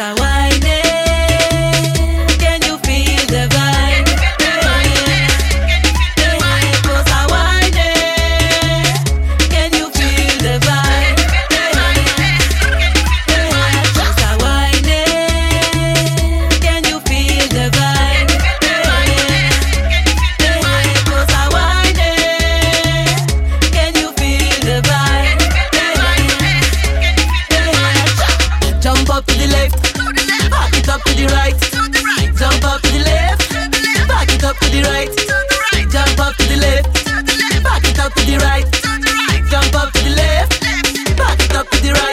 agua the left, back it up to the right, jump up to the left, back it up to the right, jump up to the left, back it up to the right, jump up to the left, back it up to the right.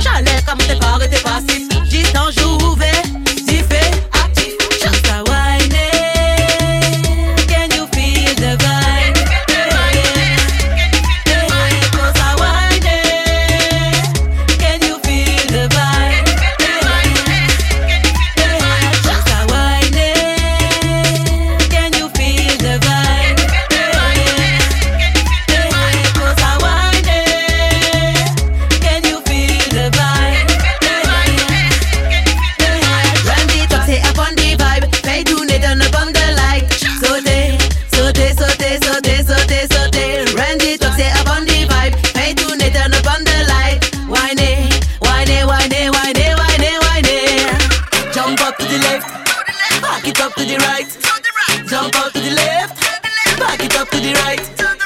J'allais comme tes parts et tes Back it up to the right. Jump out to the left. Back it up to the right.